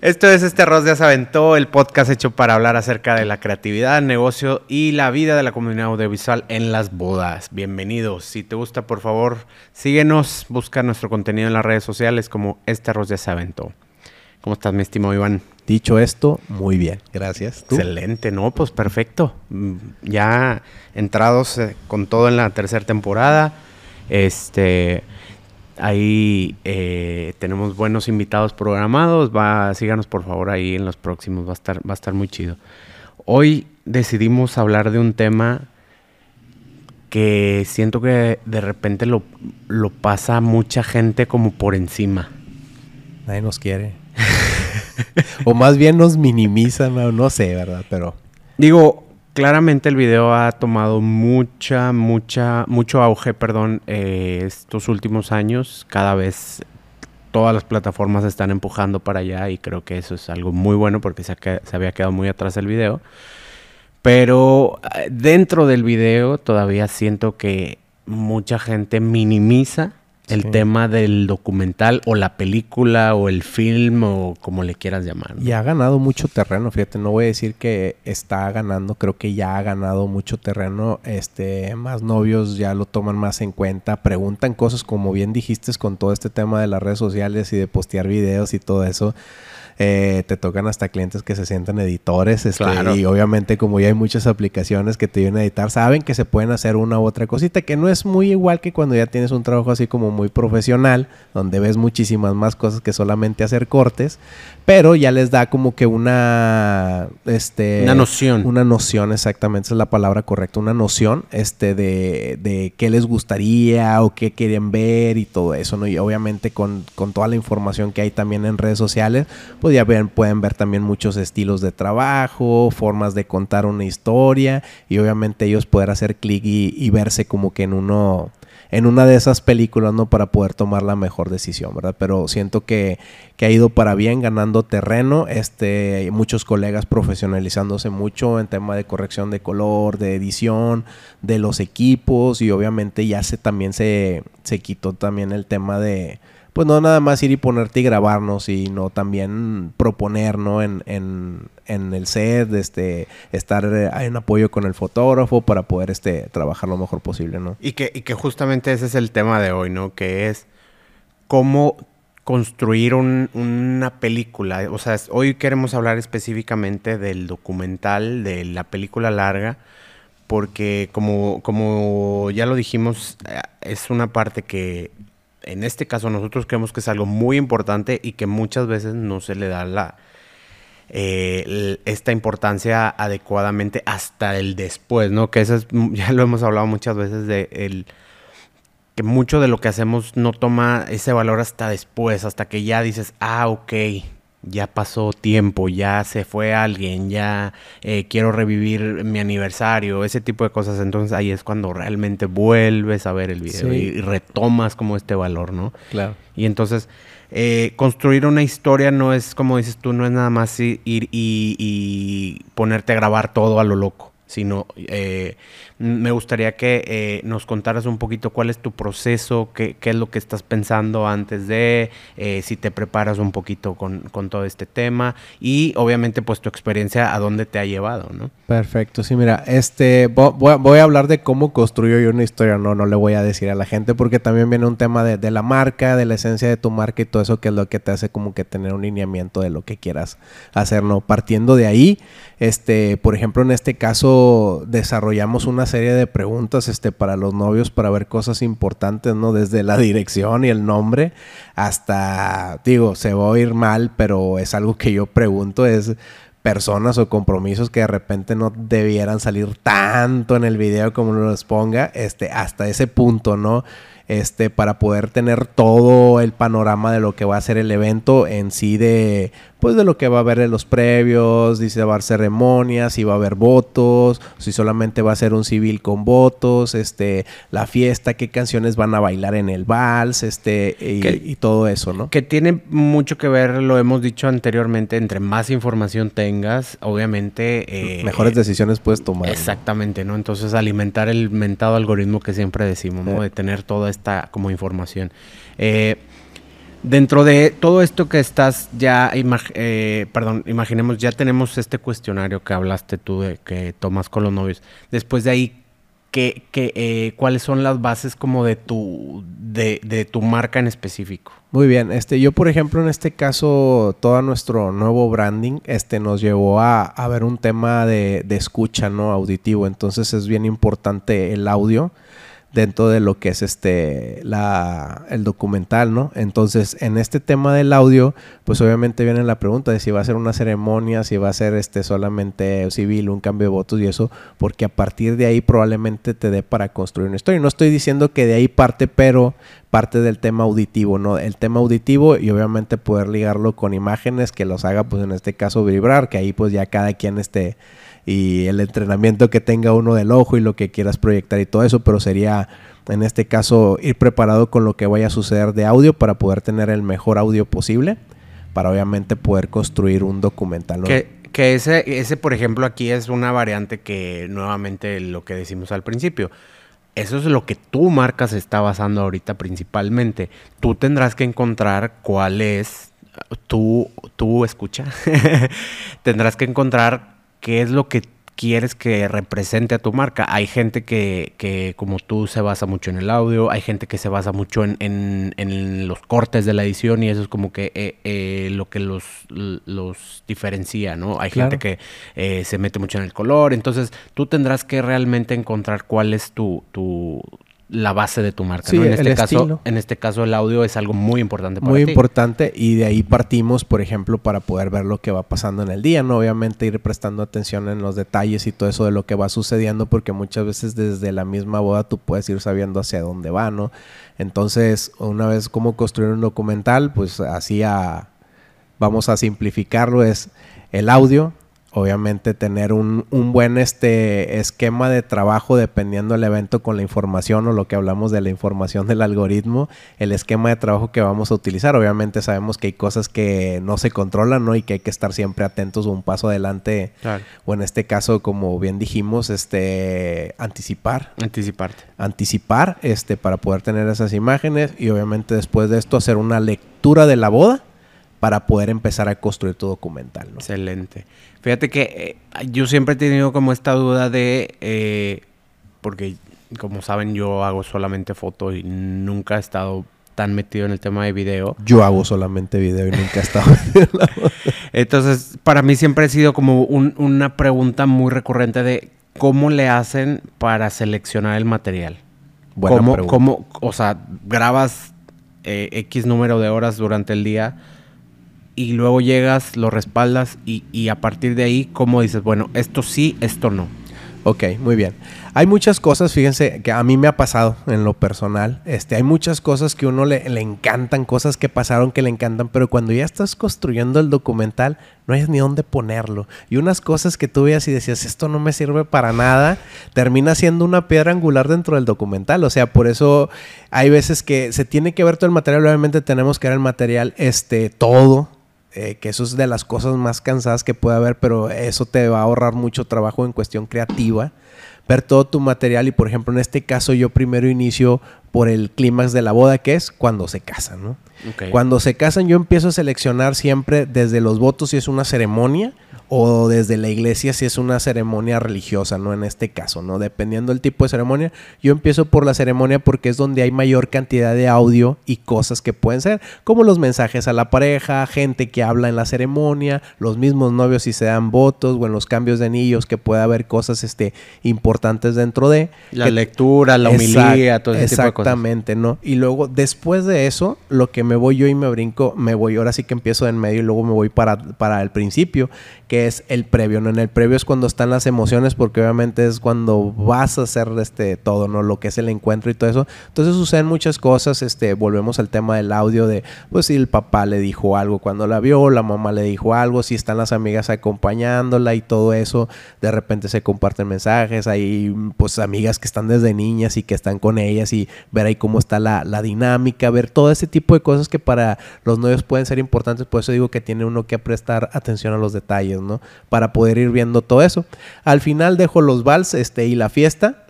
Esto es Este Arroz ya se aventó, el podcast hecho para hablar acerca de la creatividad, negocio y la vida de la comunidad audiovisual en las bodas. Bienvenidos. Si te gusta, por favor, síguenos, busca nuestro contenido en las redes sociales como Este Arroz ya se aventó. ¿Cómo estás, mi estimado Iván? Dicho esto, muy bien, gracias. Excelente, no, pues perfecto. Mm, ya entrados eh, con todo en la tercera temporada. Este, Ahí eh, tenemos buenos invitados programados. Va, síganos por favor ahí en los próximos. Va a estar, va a estar muy chido. Hoy decidimos hablar de un tema que siento que de repente lo, lo pasa mucha gente como por encima. Nadie nos quiere. o más bien nos minimizan, no, no sé, ¿verdad? Pero. Digo, claramente el video ha tomado mucha, mucha, mucho auge, perdón, eh, estos últimos años. Cada vez todas las plataformas están empujando para allá y creo que eso es algo muy bueno porque se, se había quedado muy atrás el video. Pero eh, dentro del video todavía siento que mucha gente minimiza el tema del documental o la película o el film o como le quieras llamar. Y ha ganado mucho terreno, fíjate, no voy a decir que está ganando, creo que ya ha ganado mucho terreno, este, más novios ya lo toman más en cuenta, preguntan cosas como bien dijiste con todo este tema de las redes sociales y de postear videos y todo eso. Eh, te tocan hasta clientes que se sienten editores. Este, Y obviamente, como ya hay muchas aplicaciones que te vienen a editar, saben que se pueden hacer una u otra cosita, que no es muy igual que cuando ya tienes un trabajo así como muy profesional, donde ves muchísimas más cosas que solamente hacer cortes, pero ya les da como que una. Este, una noción. Una noción, exactamente, esa es la palabra correcta, una noción este, de, de qué les gustaría o qué quieren ver y todo eso, ¿no? Y obviamente con, con toda la información que hay también en redes sociales, pues ya pueden ver también muchos estilos de trabajo, formas de contar una historia y obviamente ellos poder hacer clic y, verse como que en uno en una de esas películas, ¿no? Para poder tomar la mejor decisión, ¿verdad? Pero siento que, que, ha ido para bien, ganando terreno, este, muchos colegas profesionalizándose mucho en tema de corrección de color, de edición, de los equipos y obviamente ya se también se, se quitó también el tema de pues no nada más ir y ponerte y grabarnos, sino también proponer, ¿no? En, en, en el set, este, estar eh, en apoyo con el fotógrafo para poder este, trabajar lo mejor posible, ¿no? Y que, y que justamente ese es el tema de hoy, ¿no? Que es cómo construir una película. O sea, hoy queremos hablar específicamente del documental, de la película larga, porque como, como ya lo dijimos, eh, es una parte que en este caso nosotros creemos que es algo muy importante y que muchas veces no se le da la, eh, esta importancia adecuadamente hasta el después, ¿no? Que eso es, ya lo hemos hablado muchas veces de el, que mucho de lo que hacemos no toma ese valor hasta después, hasta que ya dices, ah, ok, ya pasó tiempo, ya se fue alguien, ya eh, quiero revivir mi aniversario, ese tipo de cosas. Entonces ahí es cuando realmente vuelves a ver el video y, retomas como este valor, ¿no? Claro. Y entonces eh, construir una historia no es, como dices tú, no es nada más ir, y, y ponerte a grabar todo a lo loco, sino eh, me gustaría que eh, nos contaras un poquito cuál es tu proceso, qué, qué es lo que estás pensando antes de, eh, si te preparas un poquito con, con, todo este tema y obviamente pues tu experiencia a dónde te ha llevado, ¿no? Perfecto, sí, mira, este, voy, a hablar de cómo construyo yo una historia, no, no le voy a decir a la gente porque también viene un tema de, de la marca, de la esencia de tu marca y todo eso que es lo que te hace como que tener un lineamiento de lo que quieras hacer, ¿no? Partiendo de ahí, este, por ejemplo, en este caso desarrollamos una serie de preguntas este, para los novios para ver cosas importantes, ¿no? Desde la dirección y el nombre hasta, digo, se va a oír mal, pero es algo que yo pregunto, es personas o compromisos que de repente no debieran salir tanto en el video como uno los ponga, este, hasta ese punto, ¿no? Este, para poder tener todo el panorama de lo que va a ser el evento en sí de pues de lo que va a haber en los previos, dice va a haber ceremonias, si va a haber votos, si solamente va a ser un civil con votos, este, la fiesta, qué canciones van a bailar en el vals, este, y, todo eso, ¿no? Que tiene mucho que ver, lo hemos dicho anteriormente, entre más información tengas, obviamente... Eh, Mejores decisiones puedes tomar. Exactamente, ¿no? Entonces alimentar el mentado algoritmo que siempre decimos, ¿no? De tener toda esta como información. Eh, Dentro de todo esto que estás ya, eh, perdón, imaginemos, ya tenemos este cuestionario que hablaste tú de que tomas con los novios. Después de ahí, ¿qué, qué, eh, ¿cuáles son las bases como de tu, de, de, tu marca en específico? Muy bien, este, yo por ejemplo en este caso, todo nuestro nuevo branding este, nos llevó a, a ver un tema de, de escucha, ¿no? Auditivo, entonces es bien importante el audio dentro de lo que es este la, el documental, ¿no? Entonces, en este tema del audio, pues obviamente viene la pregunta de si va a ser una ceremonia, si va a ser este solamente civil, un cambio de votos y eso, porque a partir de ahí probablemente te dé para construir una historia. No estoy diciendo que de ahí parte, pero parte del tema auditivo, ¿no? El tema auditivo y obviamente poder ligarlo con imágenes que los haga, pues en este caso vibrar, que ahí pues ya cada quien esté y el entrenamiento que tenga uno del ojo y lo que quieras proyectar y todo eso, pero sería en este caso ir preparado con lo que vaya a suceder de audio para poder tener el mejor audio posible, para obviamente poder construir un documental. Que, que ese, ese, por ejemplo, aquí es una variante que nuevamente lo que decimos al principio. Eso es lo que tu marca se está basando ahorita principalmente. Tú tendrás que encontrar cuál es tu, tu escucha. tendrás que encontrar qué es lo que quieres que represente a tu marca. Hay gente que, que, como tú, se basa mucho en el audio, hay gente que se basa mucho en, en, los cortes de la edición y eso es como que eh, eh, lo que los, los diferencia, ¿no? Hay gente que eh, se mete mucho en el color, entonces tú tendrás que realmente encontrar cuál es tu, tu, la base de tu marca. ¿no? en, este caso, en este caso, el audio es algo muy importante para Muy importante y de ahí partimos, por ejemplo, para poder ver lo que va pasando en el día, ¿no? Obviamente ir prestando atención en los detalles y todo eso de lo que va sucediendo, porque muchas veces desde la misma boda tú puedes ir sabiendo hacia dónde va, ¿no? Entonces, una vez cómo construir un documental, pues así a, vamos a simplificarlo, es el audio, obviamente tener un, un, buen este esquema de trabajo dependiendo del evento con la información o lo que hablamos de la información del algoritmo, el esquema de trabajo que vamos a utilizar. Obviamente sabemos que hay cosas que no se controlan, ¿no? Y que hay que estar siempre atentos o un paso adelante. O en este caso, como bien dijimos, este anticipar. Anticiparte. Anticipar, este, para poder tener esas imágenes y obviamente después de esto hacer una lectura de la boda para poder empezar a construir tu documental. Excelente. Fíjate que eh, yo siempre he tenido como esta duda de, eh, porque como saben yo hago solamente fotos y nunca he estado tan metido en el tema de video. Yo hago solamente video y nunca he estado Entonces, para mí siempre ha sido como una pregunta muy recurrente de cómo le hacen para seleccionar el material. Buena ¿Cómo, o sea, grabas eh, X número de horas durante el día? Y luego llegas, lo respaldas y, a partir de ahí, ¿cómo dices? Bueno, esto sí, esto no. Ok, muy bien. Hay muchas cosas, fíjense, que a mí me ha pasado en lo personal. Este, hay muchas cosas que uno le, le, encantan, cosas que pasaron que le encantan, pero cuando ya estás construyendo el documental, no hay ni dónde ponerlo. Y unas cosas que tú veías y decías, esto no me sirve para nada, termina siendo una piedra angular dentro del documental. O sea, por eso hay veces que se tiene que ver todo el material. Obviamente tenemos que ver el material, este, todo eh, que eso es de las cosas más cansadas que puede haber, pero eso te va a ahorrar mucho trabajo en cuestión creativa. Ver todo tu material y, por ejemplo, en este caso yo primero inicio por el clímax de la boda, que es cuando se casan, ¿no? Cuando se casan yo empiezo a seleccionar siempre desde los votos si es una ceremonia o desde la iglesia si es una ceremonia religiosa, ¿no? En este caso, ¿no? Dependiendo del tipo de ceremonia, yo empiezo por la ceremonia porque es donde hay mayor cantidad de audio y cosas que pueden ser, como los mensajes a la pareja, gente que habla en la ceremonia, los mismos novios si se dan votos o en los cambios de anillos que puede haber cosas este, importantes dentro de... La lectura, la homilía, todo ese tipo de cosas. Exactamente, ¿no? Y luego, después de eso, lo que me voy yo y me brinco, me voy, ahora sí que empiezo en medio y luego me voy para, para el principio, que es el previo, ¿no? En el previo es cuando están las emociones, porque obviamente es cuando vas a hacer este todo, ¿no? Lo que es el encuentro y todo eso. Entonces suceden muchas cosas, este, volvemos al tema del audio de, pues si el papá le dijo algo cuando la vio, la mamá le dijo algo, si están las amigas acompañándola y todo eso, de repente se comparten mensajes, hay pues amigas que están desde niñas y que están con ellas y ver ahí cómo está la, la dinámica, ver todo ese tipo de cosas que para los novios pueden ser importantes, por eso digo que tiene uno que prestar atención a los detalles, para poder ir viendo todo eso. Al final dejo los vals este, y la fiesta.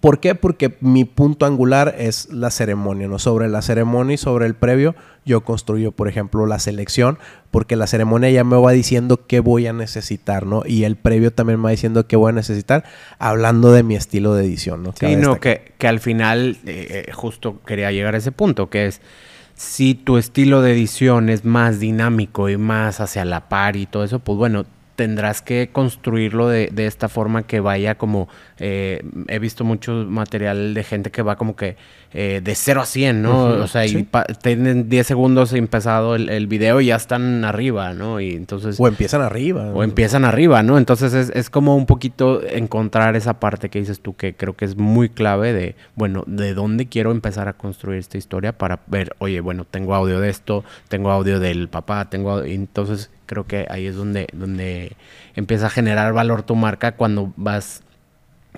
¿Por qué? Porque mi punto angular es la ceremonia, ¿no? Sobre la ceremonia y sobre el previo, yo construyo, por ejemplo, la selección, porque la ceremonia ya me va diciendo qué voy a necesitar, ¿no? Y el previo también me va diciendo qué voy a necesitar, hablando de mi estilo de edición, ¿no? sí, no, que, que, al final, eh, eh, justo quería llegar a ese punto, que es si tu estilo de edición es más dinámico y más hacia la par y todo eso, pues bueno, tendrás que construirlo de, de esta forma que vaya como... Eh, he visto mucho material de gente que va como que eh, de 0 a 100, ¿no? o sea, y tienen 10 segundos empezado el, el, video y ya están arriba, ¿no? Y entonces... O empiezan arriba. O empiezan arriba, ¿no? Entonces es, es, como un poquito encontrar esa parte que dices tú que creo que es muy clave de, bueno, de dónde quiero empezar a construir esta historia para ver, oye, bueno, tengo audio de esto, tengo audio del papá, tengo... Entonces creo que ahí es donde, donde empieza a generar valor tu marca cuando vas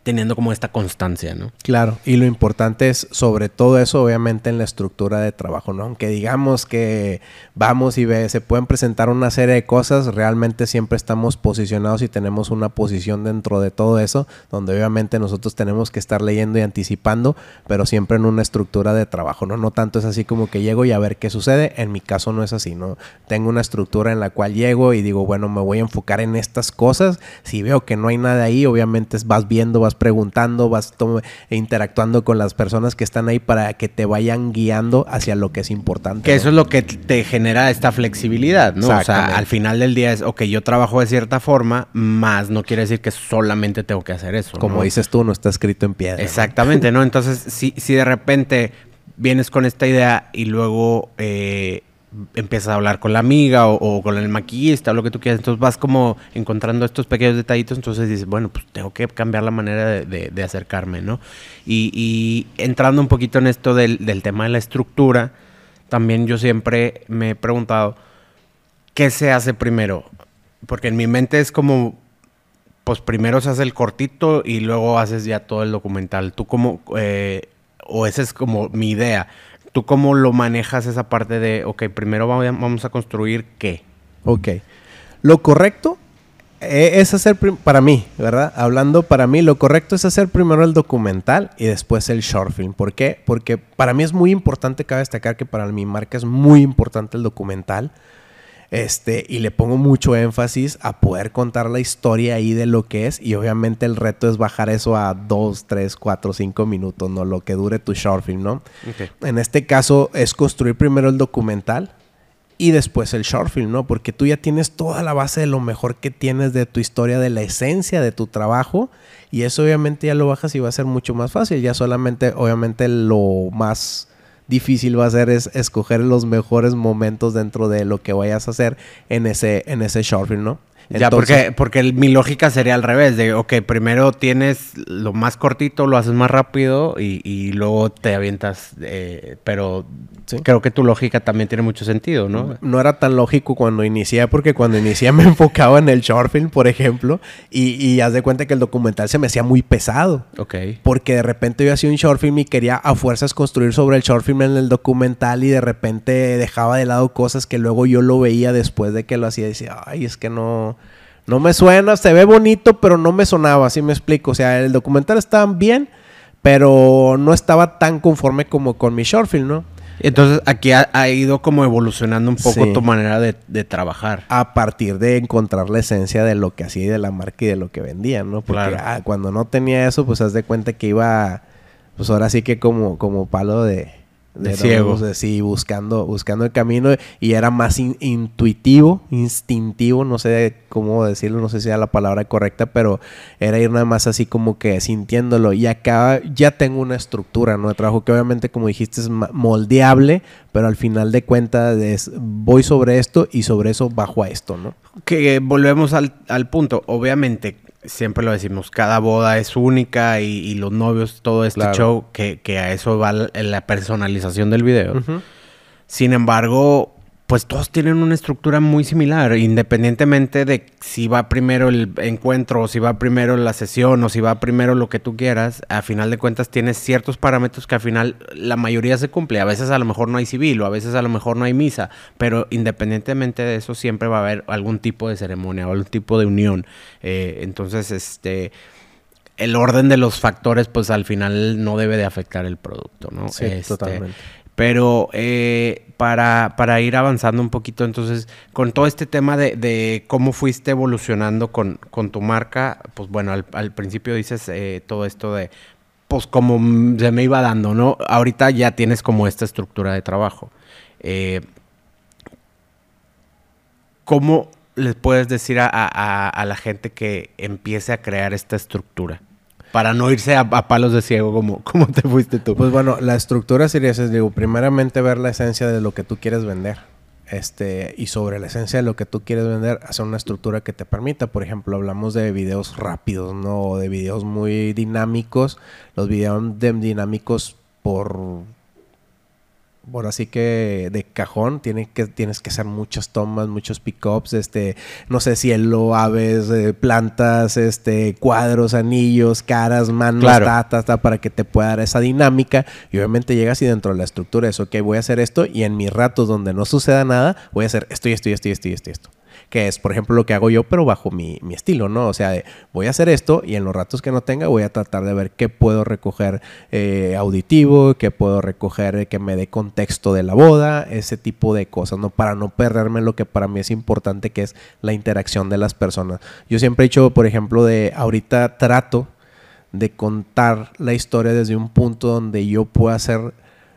teniendo como esta constancia, ¿no? Claro, y lo importante es sobre todo eso, obviamente, en la estructura de trabajo, ¿no? Aunque digamos que vamos y se pueden presentar una serie de cosas, realmente siempre estamos posicionados y tenemos una posición dentro de todo eso, donde obviamente nosotros tenemos que estar leyendo y anticipando, pero siempre en una estructura de trabajo, ¿no? No tanto es así como que llego y a ver qué sucede, en mi caso no es así, ¿no? Tengo una estructura en la cual llego y digo, bueno, me voy a enfocar en estas cosas, si veo que no hay nada ahí, obviamente vas viendo, vas preguntando, vas interactuando con las personas que están ahí para que te vayan guiando hacia lo que es importante. Que eso es lo que te genera esta flexibilidad, ¿no? O sea, al final del día es, ok, yo trabajo de cierta forma, más no quiere decir que solamente tengo que hacer eso. Como dices tú, no está escrito en piedra. Exactamente, ¿no? Entonces, si, si de repente vienes con esta idea y luego eh, empiezas a hablar con la amiga o, con el maquillista o lo que tú quieras. Entonces vas como encontrando estos pequeños detallitos. Entonces dices, bueno, pues tengo que cambiar la manera de, acercarme, ¿no? Y, entrando un poquito en esto del, tema de la estructura, también yo siempre me he preguntado, ¿qué se hace primero? Porque en mi mente es como, pues primero se hace el cortito y luego haces ya todo el documental. Tú como, eh, o esa es como mi idea ¿Tú cómo lo manejas esa parte de, ok, primero vamos a construir qué? Ok. Lo correcto eh, es hacer, para mí, ¿verdad? Hablando para mí, lo correcto es hacer primero el documental y después el short film. ¿Por qué? Porque para mí es muy importante, cabe destacar que para mi marca es muy importante el documental. Este, y le pongo mucho énfasis a poder contar la historia ahí de lo que es. Y obviamente el reto es bajar eso a 2, 3, 4, 5 minutos, ¿no? Lo que dure tu short film, ¿no? En este caso es construir primero el documental y después el short film, ¿no? Porque tú ya tienes toda la base de lo mejor que tienes de tu historia, de la esencia de tu trabajo. Y eso obviamente ya lo bajas y va a ser mucho más fácil. Ya solamente, obviamente, lo más difícil va a ser es escoger los mejores momentos dentro de lo que vayas a hacer en ese, en ese short film, ¿no? Ya, porque, porque mi lógica sería al revés, de, ok, primero tienes lo más cortito, lo haces más rápido y, y luego te avientas, eh, pero creo que tu lógica también tiene mucho sentido, ¿no? No era tan lógico cuando inicié, porque cuando inicié me enfocaba en el short film, por ejemplo, y, y haz de cuenta que el documental se me hacía muy pesado. Ok. Porque de repente yo hacía un short film y quería a fuerzas construir sobre el short film en el documental y de repente dejaba de lado cosas que luego yo lo veía después de que lo hacía y decía, ay, es que no no me suena, se ve bonito, pero no me sonaba, así me explico. O sea, el documental estaba bien, pero no estaba tan conforme como con mi short film, ¿no? Entonces aquí ha, ido como evolucionando un poco tu manera de, trabajar. A partir de encontrar la esencia de lo que hacía y de la marca y de lo que vendía, ¿no? Porque ah, cuando no tenía eso, pues haz de cuenta que iba, pues ahora sí que como, como palo de, de, ciego. sí, buscando, buscando el camino y era más intuitivo, instintivo, no sé cómo decirlo, no sé si era la palabra correcta, pero era ir nada más así como que sintiéndolo. Y acá ya tengo una estructura, ¿no? De trabajo que obviamente, como dijiste, es moldeable, pero al final de cuentas es, voy sobre esto y sobre eso bajo a esto, ¿no? Que volvemos al, al punto. Obviamente, siempre lo decimos, cada boda es única y, los novios, todo este show, que, a eso va la, personalización del video. Sin embargo, pues todos tienen una estructura muy similar, independientemente de si va primero el encuentro, o si va primero la sesión, o si va primero lo que tú quieras, a final de cuentas tienes ciertos parámetros que al final la mayoría se cumple. A veces a lo mejor no hay civil, o a veces a lo mejor no hay misa, pero independientemente de eso siempre va a haber algún tipo de ceremonia o algún tipo de unión. Eh, entonces, este el orden de los factores, pues al final no debe de afectar el producto, ¿no? Sí, Este, totalmente. Pero eh, para, para ir avanzando un poquito, entonces, con todo este tema de, cómo fuiste evolucionando con, con tu marca, pues bueno, al, principio dices eh, todo esto de, pues como se me iba dando, ¿no? Ahorita ya tienes como esta estructura de trabajo. Eh, ¿Cómo les puedes decir a, a- a la gente que empiece a crear esta estructura? Para no irse a, palos de ciego como, como te fuiste tú. Pues bueno, la estructura sería, esa, digo, primeramente ver la esencia de lo que tú quieres vender. Este, y sobre la esencia de lo que tú quieres vender, hacer una estructura que te permita. Por ejemplo, hablamos de videos rápidos, ¿no? O de videos muy dinámicos. Los videos de- dinámicos por por así que de cajón tiene que, tienes que hacer muchas tomas, muchos pickups, este, no sé, cielo, aves, eh, plantas, este, cuadros, anillos, caras, manos, Claro. ta, ta, ta, para que te pueda dar esa dinámica. Y obviamente llegas y dentro de la estructura es, ok, voy a hacer esto y en mis ratos donde no suceda nada, voy a hacer esto y esto y esto y esto y esto y esto. Que es, por ejemplo, lo que hago yo, pero bajo mi, mi estilo, ¿no? O sea, de, voy a hacer esto y en los ratos que no tenga voy a tratar de ver qué puedo recoger eh, auditivo, qué puedo recoger eh, que me dé contexto de la boda, ese tipo de cosas, ¿no? Para no perderme lo que para mí es importante, que es la interacción de las personas. Yo siempre he dicho, por ejemplo, de ahorita trato de contar la historia desde un punto donde yo pueda ser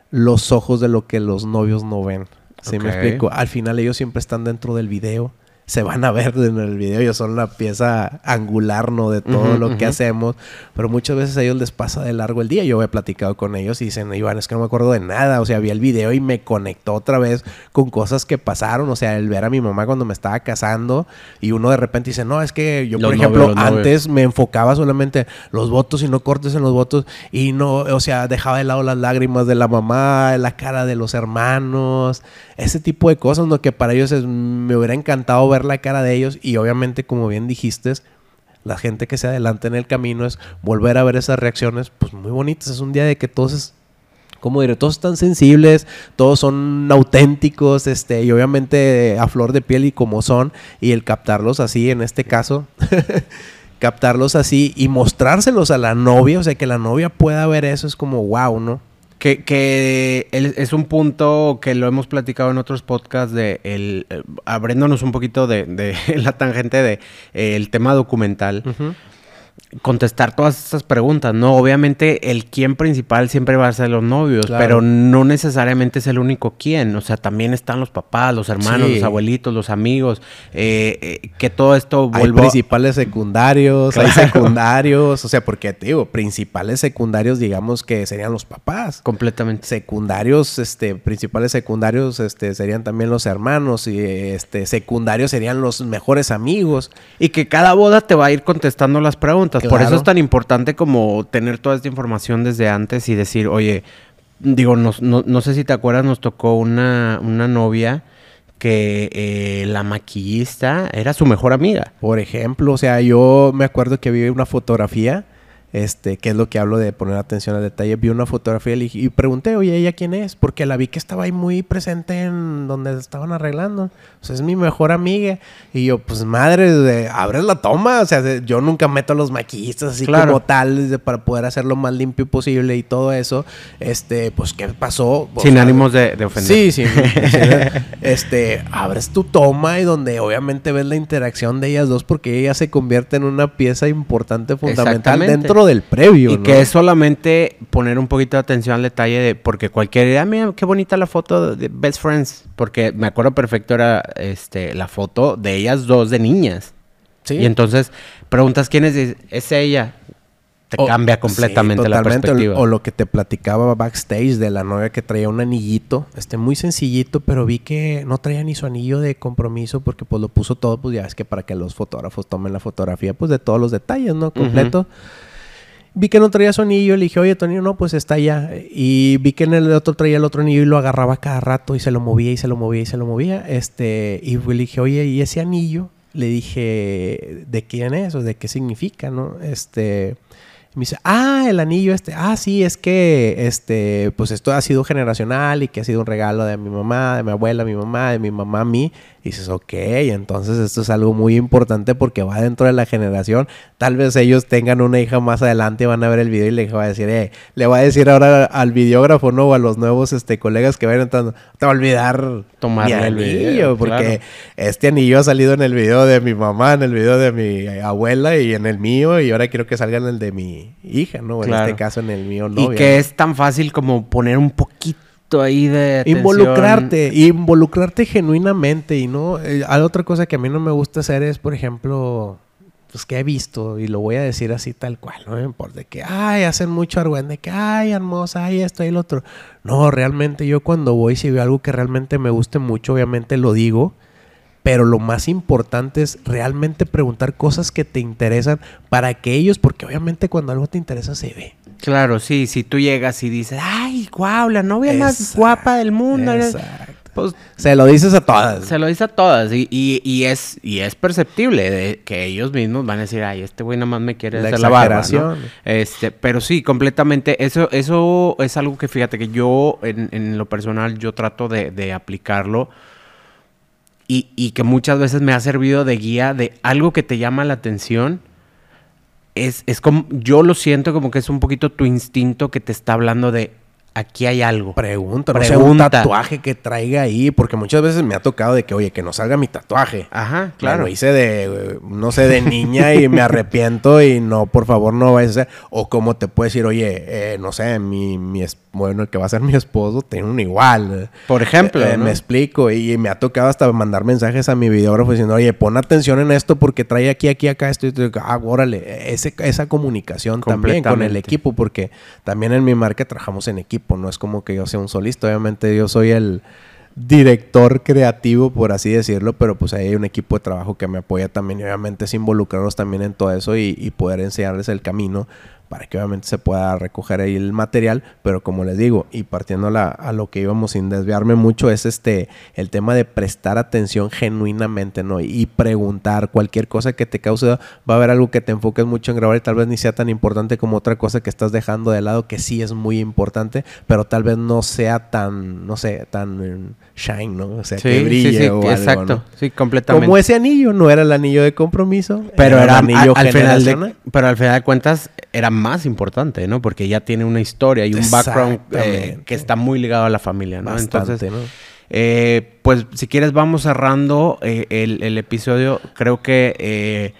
los ojos de lo que los novios no ven. ¿Sí me explico? Al final ellos siempre están dentro del video. Se van a ver en el video. Ellos son la pieza angular, ¿no? De todo lo que hacemos. Pero muchas veces a ellos les pasa de largo el día. Yo he platicado con ellos y dicen, Iván, es que no me acuerdo de nada. O sea, vi el video y me conectó otra vez con cosas que pasaron. O sea, el ver a mi mamá cuando me estaba casando y uno de repente dice, no, es que yo, por ejemplo, novios. antes me enfocaba solamente los votos y no cortes en los votos y no, o sea, dejaba de lado las lágrimas de la mamá, la cara de los hermanos, ese tipo de cosas, ¿no? Que para ellos es- me hubiera encantado ver la cara de ellos y obviamente, como bien dijiste, la gente que se adelanta en el camino es volver a ver esas reacciones, pues muy bonitas. Es un día de que todos es, ¿cómo diré? Todos están sensibles, todos son auténticos, este, y obviamente a flor de piel y como son, y el captarlos así, en este caso, captarlos así y mostrárselos a la novia, o sea, que la novia pueda ver eso, es como wow, ¿no? Que, que es un punto que lo hemos platicado en otros podcasts de el, eh, abriéndonos un poquito de, la tangente de eh, el tema documental. Contestar todas estas preguntas, ¿no? Obviamente el quién principal siempre va a ser los novios, Claro. pero no necesariamente es el único quién. O sea, también están los papás, los hermanos, Sí. los abuelitos, los amigos. eh, eh, que todo esto Hay vuelvo... principales secundarios, hay secundarios, o sea, porque te digo, principales secundarios, digamos que serían los papás. Completamente. secundarios, este, principales secundarios, este, serían también los hermanos y este, secundarios serían los mejores amigos. Y que cada boda te va a ir contestando las preguntas. Por Claro. eso es tan importante como tener toda esta información desde antes y decir, oye, digo, nos- no, no sé si te acuerdas, nos tocó una, una novia que eh, la maquillista era su mejor amiga. Por ejemplo, o sea, yo me acuerdo que vi una fotografía, este, que es lo que hablo de poner atención al detalle, vi una fotografía y, y pregunté, oye, ¿ella quién es? Porque la vi que estaba ahí muy presente en donde estaban arreglando. O sea, es mi mejor amiga. Y yo, pues madre, abres la toma. O sea, yo nunca meto a los maquillistas así Claro. como tal, para poder hacerlo más limpio posible y todo eso. Este, pues, ¿qué pasó? O sin sea, ánimos de, de ofender. Sí, sí. este, abres tu toma y donde obviamente ves la interacción de ellas dos porque ella se convierte en una pieza importante, fundamental Exactamente. Dentro del previo. Y ¿no? que es solamente poner un poquito de atención al detalle de, porque cualquier idea, mira qué bonita la foto de Best Friends, porque me acuerdo perfecto era este la foto de ellas dos de niñas. Sí. Y entonces preguntas quién es, es ella. Te O- cambia completamente sí, la perspectiva. O, o lo que te platicaba backstage de la novia que traía un anillito, este muy sencillito, pero vi que no traía ni su anillo de compromiso porque pues lo puso todo, pues ya es que para que los fotógrafos tomen la fotografía pues de todos los detalles, ¿no? Completo. Vi que no traía su anillo, le dije, oye, Tonio, no, pues está allá. Y vi que en el otro traía el otro anillo y lo agarraba cada rato y se lo movía y se lo movía y se lo movía. Este, y le dije, oye, ¿y ese anillo? Le dije, ¿de quién es o de qué significa, no? Este, me dice, ah, el anillo este, ah, sí, es que, este, pues esto ha sido generacional y que ha sido un regalo de mi mamá, de mi abuela, mi mamá, de mi mamá a mí. Y dices, ok, entonces esto es algo muy importante porque va dentro de la generación. Tal vez ellos tengan una hija más adelante, van a ver el video y le va a decir, eh, le va a decir ahora al videógrafo, ¿no? O a los nuevos este, colegas que vayan entrando, te va a olvidar tomar el video. Porque este anillo ha salido en el video de mi mamá, en el video de mi abuela y en el mío, y ahora quiero que salga en el de mi hija, ¿no? En este caso en el mío, no. Y que es tan fácil como poner un poquito ahí de involucrarte involucrarte genuinamente y no eh, hay otra cosa que a mí no me gusta hacer es por ejemplo pues que he visto y lo voy a decir así tal cual no me importa de que ay hacen mucho argüende que ay hermosa ay esto y el otro no realmente yo cuando voy si veo algo que realmente me guste mucho obviamente lo digo pero lo más importante es realmente preguntar cosas que te interesan para que ellos, porque obviamente cuando algo te interesa se ve. Claro, sí, si tú llegas y dices, ay, guau, la novia más guapa del mundo. Exacto. Pues, se lo dices a todas. Se lo dice a todas. Y, y, es, y es perceptible de que ellos mismos van a decir, ay, este güey nada más me quiere hacer la barba. Este, pero sí, completamente. Eso, eso es algo que fíjate que yo, en, en lo personal, yo trato de, de aplicarlo y, que muchas veces me ha servido de guía de algo que te llama la atención. Es, es como, yo lo siento como que es un poquito tu instinto que te está hablando de, aquí hay algo. Pregunta, no un tatuaje que traiga ahí, porque muchas veces me ha tocado de que, oye, que no salga mi tatuaje. Ajá, claro. Lo hice de, no sé, de niña y me arrepiento y no, por favor, no vayas a hacer. O como te puedes decir, oye, eh, no sé, mi, mi, bueno, el que va a ser mi esposo tiene un igual. Por ejemplo. Eh, me explico. Y me ha tocado hasta mandar mensajes a mi videógrafo diciendo, oye, pon atención en esto porque trae aquí, aquí, acá, esto. Y ah, órale. Ese, esa comunicación también con el equipo, porque también en mi marca trabajamos en equipo. No es como que yo sea un solista. Obviamente yo soy el director creativo, por así decirlo, pero pues ahí hay un equipo de trabajo que me apoya también y obviamente es involucrarlos también en todo eso y poder enseñarles el camino para que obviamente se pueda recoger ahí el material, pero como les digo, y partiendo a, lo que íbamos sin desviarme mucho, es este el tema de prestar atención genuinamente, ¿no? Y preguntar cualquier cosa que te cause, va a haber algo que te enfoques mucho en grabar y tal vez ni sea tan importante como otra cosa que estás dejando de lado, que sí es muy importante, pero tal vez no sea tan, no sé, tan shine, ¿no? O sea, que brille sí, sí, exacto, sí, completamente. Como ese anillo, no era el anillo de compromiso, pero era, el anillo al, final de, pero al final de cuentas era más importante, ¿no? Porque ya tiene una historia y un background eh, que está muy ligado a la familia, ¿no? Entonces, eh, pues si quieres vamos cerrando eh, el, episodio. Creo que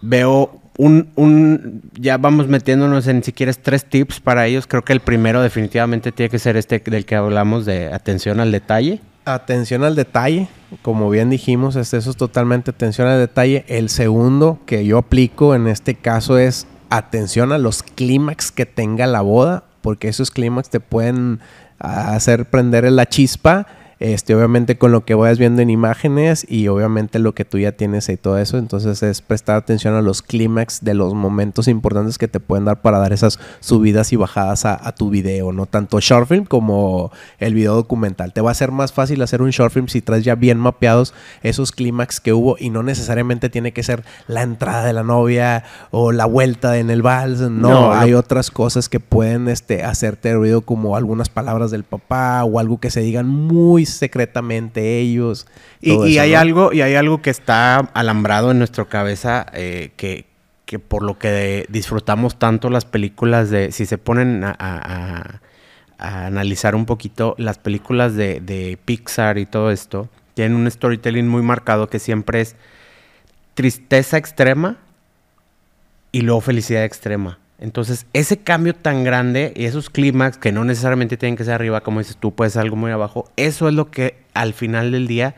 veo un, un, ya vamos metiéndonos en si quieres tres tips para ellos. Creo que el primero definitivamente tiene que ser este del que hablamos de atención al detalle. Atención al detalle, como bien dijimos, este, eso es totalmente atención al detalle. El segundo que yo aplico en este caso es atención a los clímax que tenga la boda, porque esos clímax te pueden hacer prender la chispa este, obviamente con lo que vayas viendo en imágenes y obviamente lo que tú ya tienes y todo eso. Entonces es prestar atención a los clímax de los momentos importantes que te pueden dar para dar esas subidas y bajadas a, tu video, ¿no? Tanto short film como el video documental. Te va a ser más fácil hacer un short film si traes ya bien mapeados esos clímax que hubo y no necesariamente tiene que ser la entrada de la novia o la vuelta en el vals. No, hay otras cosas que pueden este, hacerte ruido como algunas palabras del papá o algo que se digan muy secretamente ellos. Y, hay algo, y hay algo que está alambrado en nuestra cabeza eh, que, que, por lo que disfrutamos tanto las películas de. Si se ponen a, analizar un poquito las películas de, de Pixar y todo esto, tienen un storytelling muy marcado que siempre es tristeza extrema y luego felicidad extrema. Entonces, ese cambio tan grande y esos clímax que no necesariamente tienen que ser arriba, como dices tú, puedes algo muy abajo, eso es lo que al final del día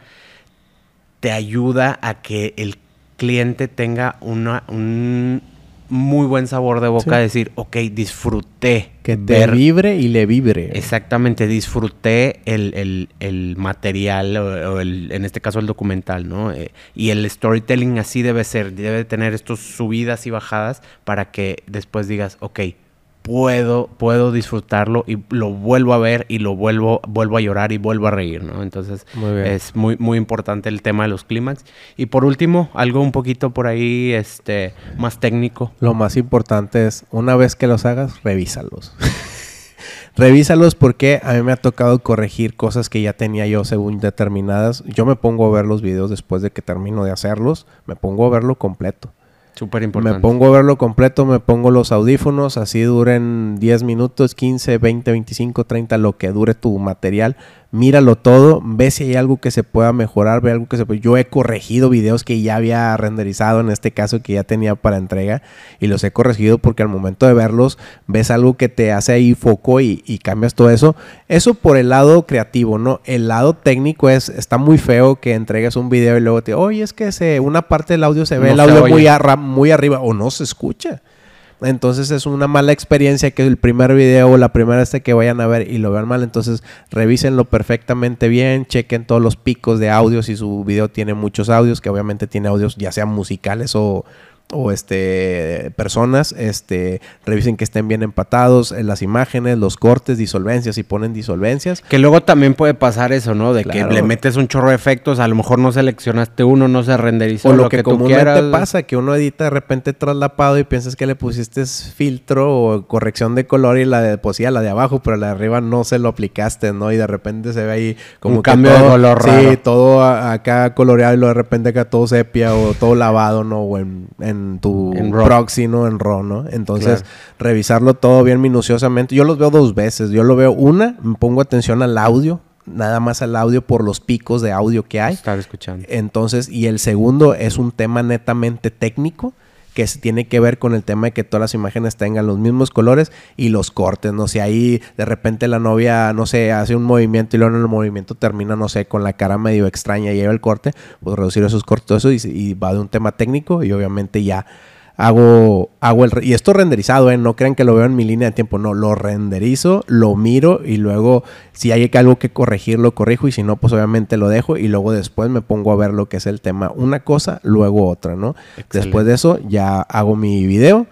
te ayuda a que el cliente tenga una, un, muy buen sabor de boca decir, ok, disfruté. Que te vibre y le vibre. Exactamente, disfruté el, material, o, el, en este caso el documental, ¿no? Eh, y el storytelling así debe ser, debe tener estos subidas y bajadas para que después digas, ok, puedo, puedo disfrutarlo y lo vuelvo a ver y lo vuelvo, vuelvo a llorar y vuelvo a reír, ¿no? Entonces es muy, muy importante el tema de los clímax. Y por último, algo un poquito por ahí este, más técnico. Lo más importante es, una vez que los hagas, revísalos. revísalos porque a mí me ha tocado corregir cosas que ya tenía yo según determinadas. Yo me pongo a ver los videos después de que termino de hacerlos, me pongo a verlo completo. Súper importante. Me pongo a verlo completo, me pongo los audífonos, así duren 10 minutos, 15, 20, 25, 30, lo que dure tu material míralo todo, ve si hay algo que se pueda mejorar, ve algo que se puede... Yo he corregido videos que ya había renderizado, en este caso que ya tenía para entrega, y los he corregido porque al momento de verlos ves algo que te hace ahí foco y, cambias todo eso. Eso por el lado creativo, ¿no? El lado técnico es, está muy feo que entregues un video y luego te, oye, es que se, una parte del audio se ve el audio muy, muy arriba o no se escucha. Entonces es una mala experiencia que el primer video o la primera este que vayan a ver y lo vean mal. Entonces revísenlo perfectamente bien, chequen todos los picos de audio si su video tiene muchos audios, que obviamente tiene audios ya sean musicales o, o este personas, este revisen que estén bien empatados en las imágenes, los cortes, disolvencias, si ponen disolvencias. Que luego también puede pasar eso, ¿no? De que le metes un chorro de efectos, a lo mejor no seleccionaste uno, no se renderizó o lo, que, comúnmente pasa, que uno edita de repente traslapado y piensas que le pusiste filtro o corrección de color y la de pues la de abajo, pero la de arriba no se lo aplicaste, ¿no? Y de repente se ve ahí como un cambio de color raro. Sí, todo acá coloreado y luego de repente acá todo sepia o todo lavado, ¿no? O en en tu en proxy, ¿no? En RAW, ¿no? Entonces, revisarlo todo bien minuciosamente. Yo los veo dos veces. Yo lo veo una, me pongo atención al audio, nada más al audio por los picos de audio que hay. Estar escuchando. Entonces, y el segundo es un tema netamente técnico que tiene que ver con el tema de que todas las imágenes tengan los mismos colores y los cortes, no sé, ahí de repente la novia, no sé, hace un movimiento y luego en el movimiento termina, no sé, con la cara medio extraña y lleva el corte, pues reducir esos cortes y, y va de un tema técnico y obviamente ya hago, hago el... Y esto renderizado, ¿eh? No crean que lo veo en mi línea de tiempo, no, lo renderizo, lo miro y luego si hay algo que corregir, lo corrijo y si no, pues obviamente lo dejo y luego después me pongo a ver lo que es el tema, una cosa, luego otra, ¿no? Después de eso ya hago mi video.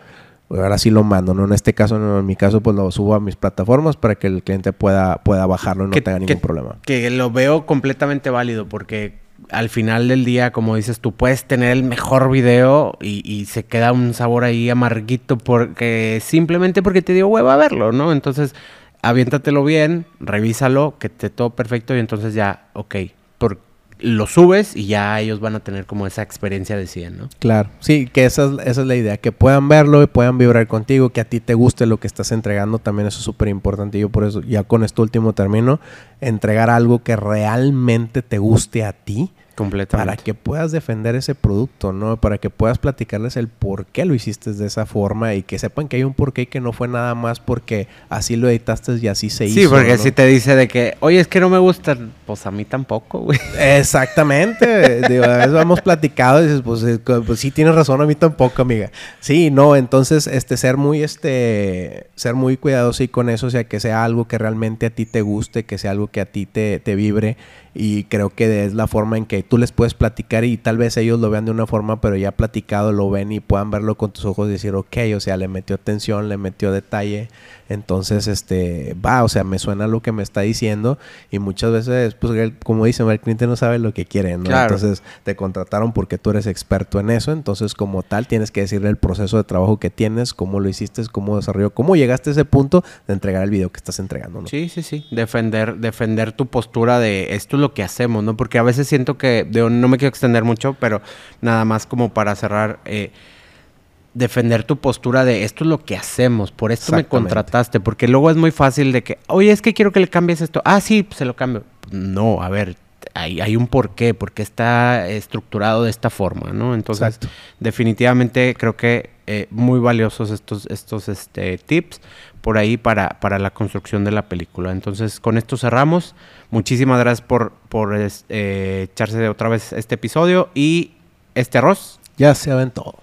Ahora sí lo mando, ¿no? En este caso, en mi caso, pues lo subo a mis plataformas para que el cliente pueda, pueda bajarlo y no tenga ningún problema. Que lo veo completamente válido porque al final del día, como dices, tú puedes tener el mejor video y, se queda un sabor ahí amarguito porque simplemente porque te dio hueva a verlo, ¿no? Entonces, aviéntatelo bien, revísalo, que esté todo perfecto y entonces ya, ok, por, lo subes y ya ellos van a tener como esa experiencia de 100, ¿no? Claro, sí, que esa es, esa es la idea, que puedan verlo y puedan vibrar contigo, que a ti te guste lo que estás entregando, también eso es súper importante. Yo por eso, ya con este último término, entregar algo que realmente te guste a ti Completamente. Para que puedas defender ese producto, ¿no? Para que puedas platicarles el por qué lo hiciste de esa forma y que sepan que hay un porqué y que no fue nada más porque así lo editaste y así se hizo. Sí, porque si te dice de que, oye, es que no me gusta, pues a mí tampoco, güey. Exactamente. Digo, a veces hemos platicado y dices, pues, eh, pues, sí, tienes razón, a mí tampoco, amiga. Sí, no, entonces, este, ser muy, este, ser muy cuidadoso y con eso, o sea, que sea algo que realmente a ti te guste, que sea algo que a ti te, te vibre y creo que es la forma en que tú les puedes platicar y tal vez ellos lo vean de una forma, pero ya platicado lo ven y puedan verlo con tus ojos y decir, ok, o sea, le metió atención, le metió detalle, entonces, este, va, o sea, me suena lo que me está diciendo y muchas veces, pues, como dicen, el cliente no sabe lo que quiere, ¿no? Entonces, te contrataron porque tú eres experto en eso, entonces, como tal, tienes que decirle el proceso de trabajo que tienes, cómo lo hiciste, cómo desarrolló, cómo llegaste a ese punto de entregar el video que estás entregando, ¿no? Sí, sí, sí, defender, defender tu postura de esto es lo que hacemos, ¿no? Porque a veces siento que, no me quiero extender mucho, pero nada más como para cerrar, eh, defender tu postura de esto es lo que hacemos, por esto me contrataste, porque luego es muy fácil de que, oye, es que quiero que le cambies esto. Ah, sí, se lo cambio. No, a ver, hay, hay un porqué, porque está estructurado de esta forma, ¿no? Entonces, definitivamente creo que eh, muy valiosos estos, estos este, tips por ahí para, para la construcción de la película. Entonces, con esto cerramos. Muchísimas gracias por, por eh, echarse otra vez este episodio y este arroz. Ya se aventó.